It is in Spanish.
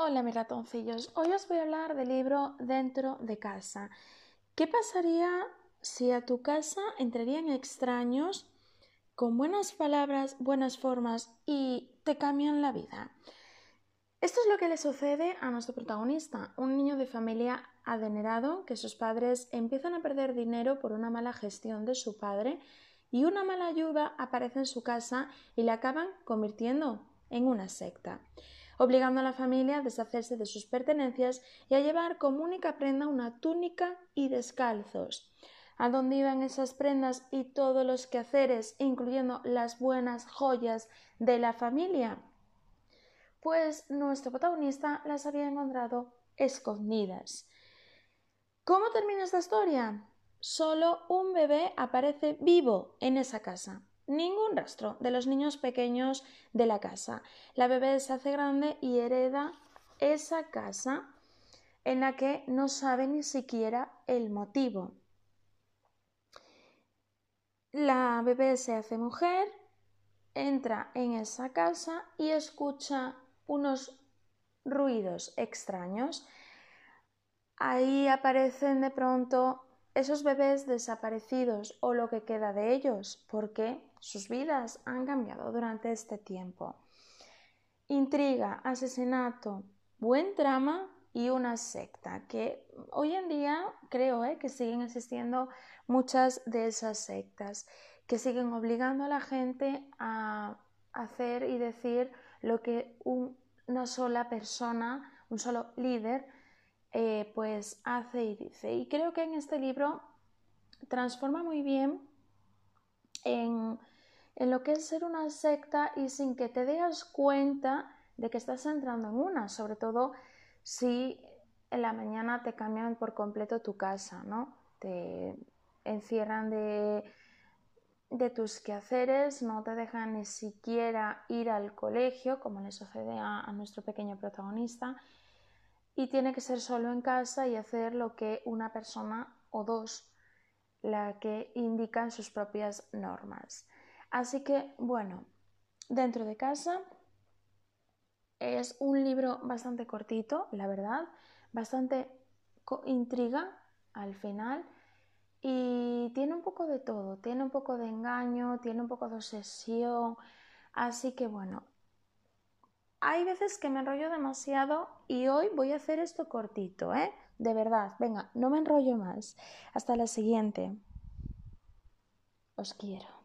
Hola mis ratoncillos, hoy os voy a hablar del libro Dentro de casa. ¿Qué pasaría si a tu casa entrarían extraños con buenas palabras, buenas formas y te cambian la vida? Esto es lo que le sucede a nuestro protagonista, un niño de familia adenerado que sus padres empiezan a perder dinero por una mala gestión de su padre y una mala ayuda aparece en su casa y le acaban convirtiendo en una secta obligando a la familia a deshacerse de sus pertenencias y a llevar como única prenda una túnica y descalzos. ¿A dónde iban esas prendas y todos los quehaceres, incluyendo las buenas joyas de la familia? Pues nuestro protagonista las había encontrado escondidas. ¿Cómo termina esta historia? Solo un bebé aparece vivo en esa casa ningún rastro de los niños pequeños de la casa. La bebé se hace grande y hereda esa casa en la que no sabe ni siquiera el motivo. La bebé se hace mujer, entra en esa casa y escucha unos ruidos extraños. Ahí aparecen de pronto esos bebés desaparecidos o lo que queda de ellos, porque sus vidas han cambiado durante este tiempo. Intriga, asesinato, buen trama y una secta, que hoy en día creo eh, que siguen existiendo muchas de esas sectas, que siguen obligando a la gente a hacer y decir lo que una sola persona, un solo líder, eh, pues hace y dice. Y creo que en este libro transforma muy bien en, en lo que es ser una secta y sin que te des cuenta de que estás entrando en una, sobre todo si en la mañana te cambian por completo tu casa, ¿no? Te encierran de, de tus quehaceres, no te dejan ni siquiera ir al colegio, como le sucede a nuestro pequeño protagonista, y tiene que ser solo en casa y hacer lo que una persona o dos la que indican sus propias normas. Así que, bueno, dentro de casa es un libro bastante cortito, la verdad, bastante intriga al final y tiene un poco de todo, tiene un poco de engaño, tiene un poco de obsesión, así que bueno, hay veces que me enrollo demasiado y hoy voy a hacer esto cortito, ¿eh? De verdad, venga, no me enrollo más. Hasta la siguiente. Os quiero.